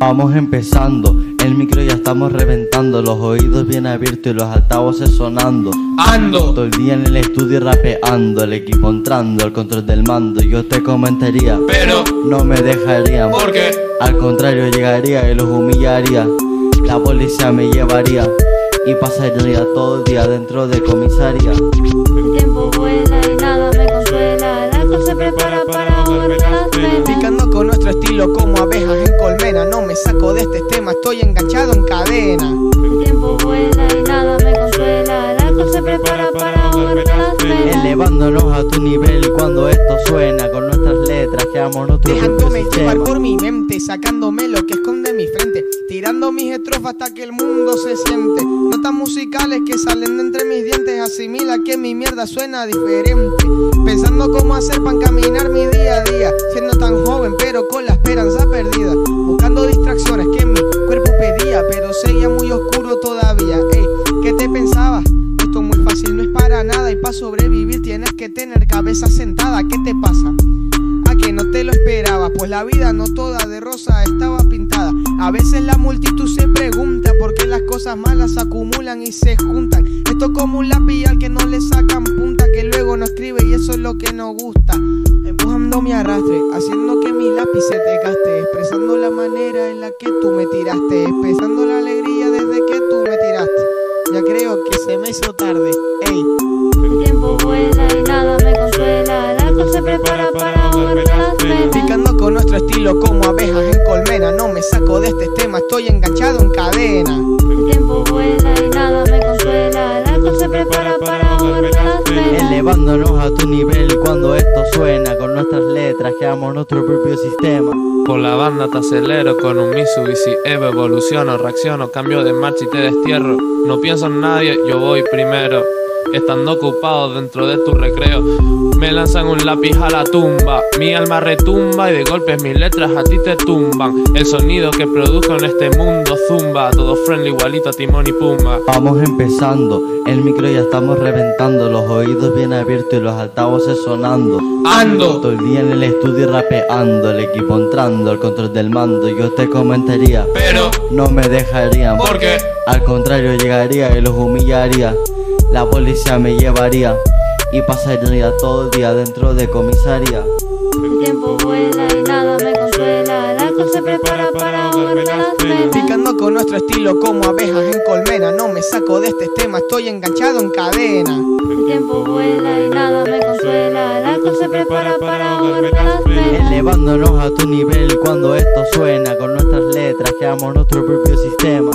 Vamos empezando, el micro ya estamos reventando, los oídos bien abiertos y los altavoces sonando. Ando. Todo el día en el estudio rapeando, el equipo entrando, el control del mando. Yo te comentaría, Pero, no me dejarían. ¿por qué? Al contrario, llegaría y los humillaría. La policía me llevaría y pasaría todo el día dentro de comisaría. El tiempo vuela y nada me consuela. El alcohol se prepara para penas. Picando con nuestro estilo como abejas saco de este tema, estoy enganchado en cadena. El tiempo vuela y nada me consuela. El alcohol se prepara para ahogarme las penas. Elevándonos a tu nivel cuando esto suena con nuestras letras nuestro propio Dejándome llevar por mi mente, sacándome lo que esconde mi frente. Tirando mis estrofas hasta que el mundo se siente. Notas musicales que salen de entre mis dientes. Asimila que mi mierda suena diferente. Pensando cómo hacer para caminar mi día a día. Siendo tan joven, nada. Y para sobrevivir tienes que tener cabeza sentada. ¿Qué te pasa? a que no te lo esperabas, pues la vida no toda de rosa estaba pintada. A veces la multitud se pregunta por qué las cosas malas se acumulan y se juntan. Esto es como un lápiz al que no le sacan punta, que luego no escribe y eso es lo que nos gusta. Empujando mi arrastre, haciendo que mi lápiz se te gaste, expresando la manera en la que tú me tiraste, expresando la alegría Ya creo que se me hizo tarde, ey. El tiempo vuela y nada me consuela. El alcohol se prepara para ahogarme las penas. Picando con nuestro estilo como abejas en colmena. No me saco de este tema, estoy enganchado en cadena. El tiempo vuela y nada me consuela. El alcohol se prepara para ahogarme las penas. Elevándonos a tu nivel cuando esto suena con nuestras letras creamos nuestro propio sistema. Por la banda te acelero con un Mitsubishi Evo Evoluciono, reacciono, cambio de marcha y te destierro. No pienso en nadie, yo voy primero Estando ocupado dentro de tu recreo Me lanzan un lápiz a la tumba Mi alma retumba y de golpes mis letras a ti te tumban El sonido que produzco en este mundo zumba Todo friendly igualito a Timón y Pumba Vamos empezando, el micro ya estamos reventando, los oídos bien abiertos y los altavoces sonando. Ando. Todo el día en el estudio rapeando, el equipo entrando, el control del mando. Yo te comentaría, Pero, no me dejarían. ¿por qué? Al contrario, llegaría y los humillaría. La policía me llevaría y pasaría todo el día dentro de comisaría. El tiempo vuela y nada me consuela. El alcohol se prepara para ahogarme las penas. Picando con nuestro estilo como abejas en colmena. No me saco de este tema, estoy enganchado en cadena. El tiempo vuela y nada me consuela. El alcohol se prepara para ahogarme las penas. Elevándonos a tu nivel cuando esto suena con nuestras letras creamos nuestro propio sistema.